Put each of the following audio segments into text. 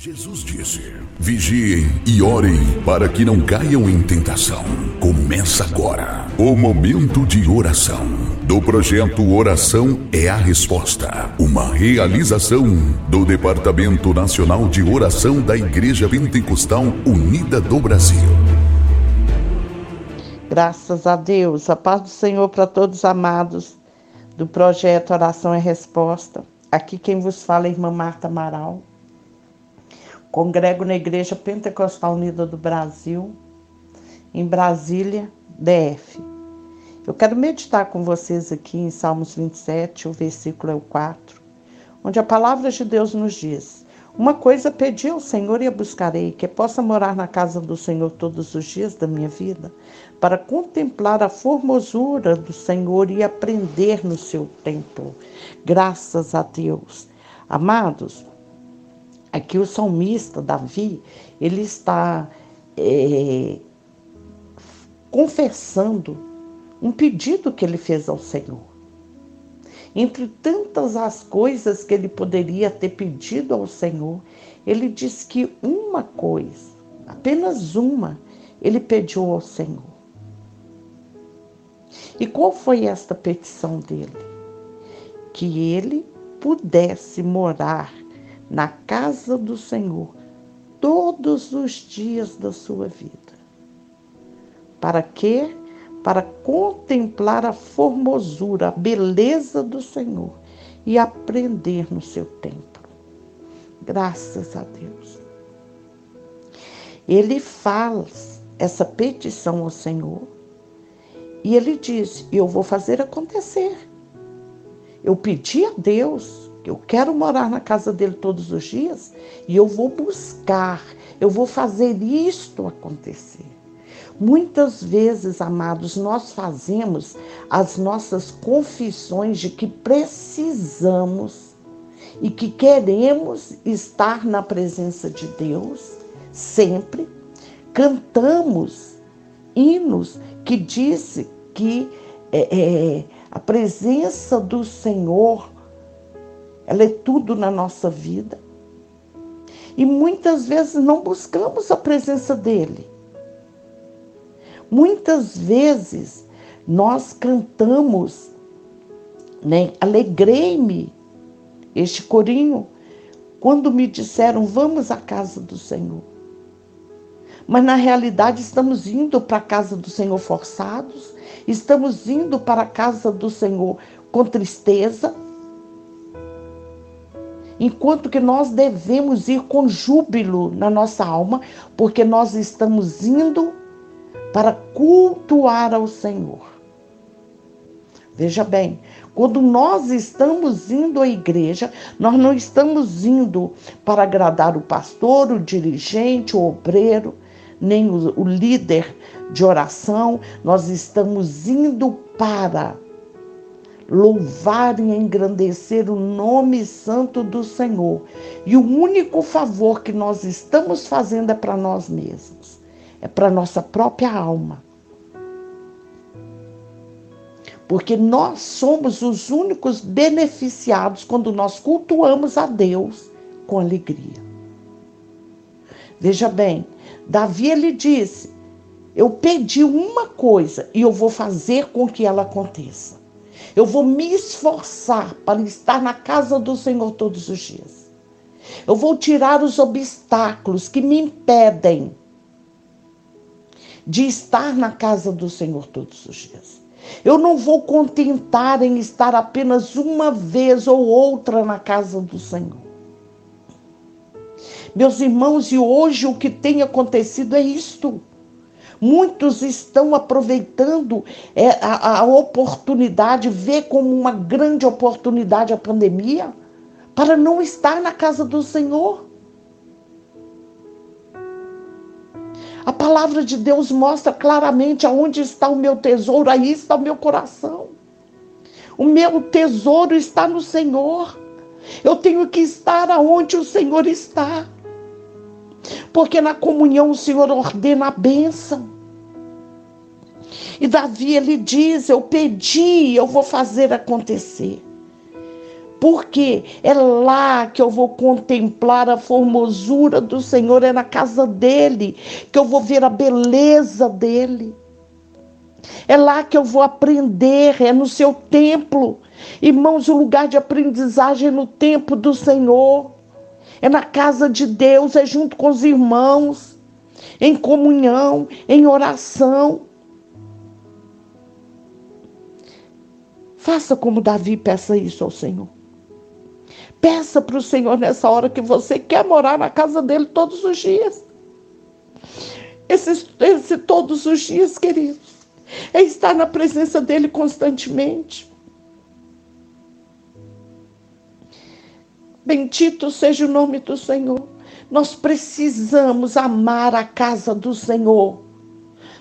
Jesus disse: Vigiem e orem para que não caiam em tentação. Começa agora o momento de oração do projeto Oração é a Resposta, uma realização do Departamento Nacional de Oração da Igreja Pentecostal Unida do Brasil. Graças a Deus, a paz do Senhor para todos amados do projeto Oração é Resposta. Aqui quem vos fala é a irmã Marta Amaral Congrego na Igreja Pentecostal Unida do Brasil, em Brasília, DF. Eu quero meditar com vocês aqui em Salmos 27, o versículo é o 4, onde a palavra de Deus nos diz: Uma coisa pedi ao Senhor e a buscarei, que possa morar na casa do Senhor todos os dias da minha vida, para contemplar a formosura do Senhor e aprender no seu templo. Graças a Deus. Amados, Aqui o salmista Davi, ele está é, confessando um pedido que ele fez ao Senhor. Entre tantas as coisas que ele poderia ter pedido ao Senhor, ele diz que uma coisa, apenas uma, ele pediu ao Senhor. E qual foi esta petição dele? Que ele pudesse morar na casa do Senhor todos os dias da sua vida. Para quê? Para contemplar a formosura, a beleza do Senhor e aprender no seu templo. Graças a Deus. Ele faz essa petição ao Senhor e ele diz: Eu vou fazer acontecer. Eu pedi a Deus eu quero morar na casa dele todos os dias e eu vou buscar, eu vou fazer isto acontecer. Muitas vezes, amados, nós fazemos as nossas confissões de que precisamos e que queremos estar na presença de Deus sempre. Cantamos hinos que disse que é, é, a presença do Senhor ela é tudo na nossa vida. E muitas vezes não buscamos a presença dele. Muitas vezes nós cantamos, né? Alegrei-me, este corinho, quando me disseram vamos à casa do Senhor. Mas na realidade estamos indo para a casa do Senhor forçados, estamos indo para a casa do Senhor com tristeza, enquanto que nós devemos ir com júbilo na nossa alma, porque nós estamos indo para cultuar ao Senhor. Veja bem, quando nós estamos indo à igreja, nós não estamos indo para agradar o pastor, o dirigente, o obreiro, nem o, o líder de oração, nós estamos indo para louvar e engrandecer o nome santo do Senhor. E o único favor que nós estamos fazendo é para nós mesmos, é para nossa própria alma. Porque nós somos os únicos beneficiados quando nós cultuamos a Deus com alegria. Veja bem, Davi ele disse: Eu pedi uma coisa e eu vou fazer com que ela aconteça. Eu vou me esforçar para estar na casa do Senhor todos os dias. Eu vou tirar os obstáculos que me impedem de estar na casa do Senhor todos os dias. Eu não vou contentar em estar apenas uma vez ou outra na casa do Senhor. Meus irmãos, e hoje o que tem acontecido é isto. Muitos estão aproveitando é, a, a oportunidade, vê como uma grande oportunidade a pandemia, para não estar na casa do Senhor. A palavra de Deus mostra claramente aonde está o meu tesouro, aí está o meu coração. O meu tesouro está no Senhor. Eu tenho que estar aonde o Senhor está. Porque na comunhão o Senhor ordena a bênção. E Davi ele diz: Eu pedi, eu vou fazer acontecer. Porque é lá que eu vou contemplar a formosura do Senhor, é na casa dele que eu vou ver a beleza dele. É lá que eu vou aprender, é no seu templo. Irmãos, o lugar de aprendizagem é no templo do Senhor. É na casa de Deus, é junto com os irmãos, em comunhão, em oração. Faça como Davi peça isso ao Senhor. Peça para o Senhor nessa hora que você quer morar na casa dele todos os dias. Esse, esse todos os dias, queridos é estar na presença dele constantemente. Bendito seja o nome do Senhor. Nós precisamos amar a casa do Senhor.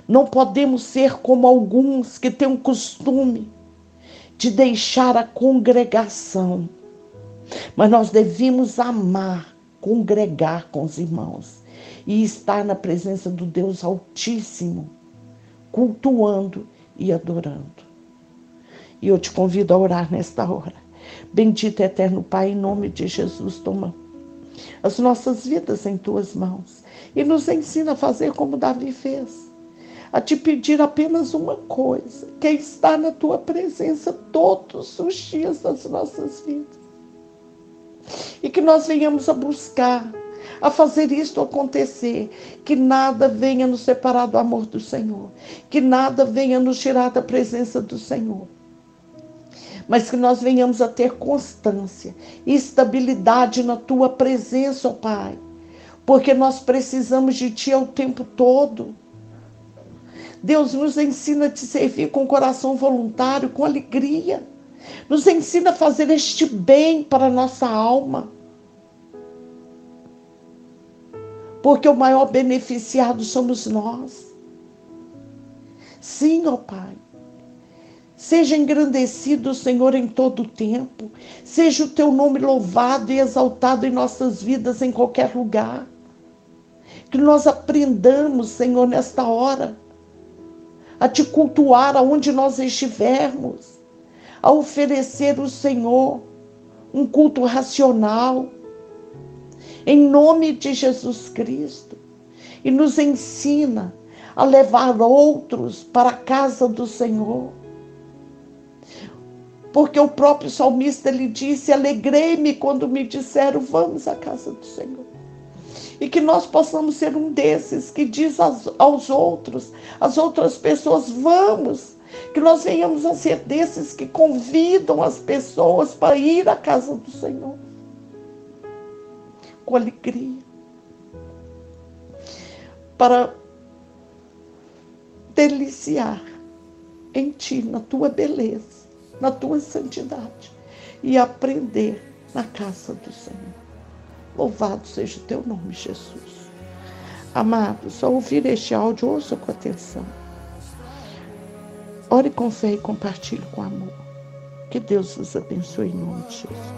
Não podemos ser como alguns que têm o costume de deixar a congregação. Mas nós devemos amar, congregar com os irmãos e estar na presença do Deus Altíssimo cultuando e adorando. E eu te convido a orar nesta hora. Bendito eterno Pai, em nome de Jesus, toma as nossas vidas em tuas mãos e nos ensina a fazer como Davi fez. A te pedir apenas uma coisa, que é estar na tua presença todos os dias das nossas vidas. E que nós venhamos a buscar a fazer isto acontecer. Que nada venha nos separar do amor do Senhor. Que nada venha nos tirar da presença do Senhor. Mas que nós venhamos a ter constância e estabilidade na tua presença, ó Pai. Porque nós precisamos de Ti o tempo todo. Deus nos ensina a te servir com coração voluntário, com alegria. Nos ensina a fazer este bem para a nossa alma. porque o maior beneficiado somos nós. Sim, ó Pai. Seja engrandecido, Senhor, em todo o tempo. Seja o teu nome louvado e exaltado em nossas vidas, em qualquer lugar. Que nós aprendamos, Senhor, nesta hora, a te cultuar aonde nós estivermos, a oferecer o Senhor um culto racional, em nome de Jesus Cristo, e nos ensina a levar outros para a casa do Senhor. Porque o próprio salmista lhe disse: Alegrei-me quando me disseram, vamos à casa do Senhor. E que nós possamos ser um desses que diz aos, outros, às outras pessoas, vamos. Que nós venhamos a ser desses que convidam as pessoas para ir à casa do Senhor com alegria, para deliciar em ti, na tua beleza, na tua santidade e aprender na casa do Senhor. Louvado seja o teu nome, Jesus. Amados, ao ouvir este áudio, ouça com atenção. Ore com fé e compartilhe com amor. Que Deus os abençoe em nome de Jesus.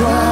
cry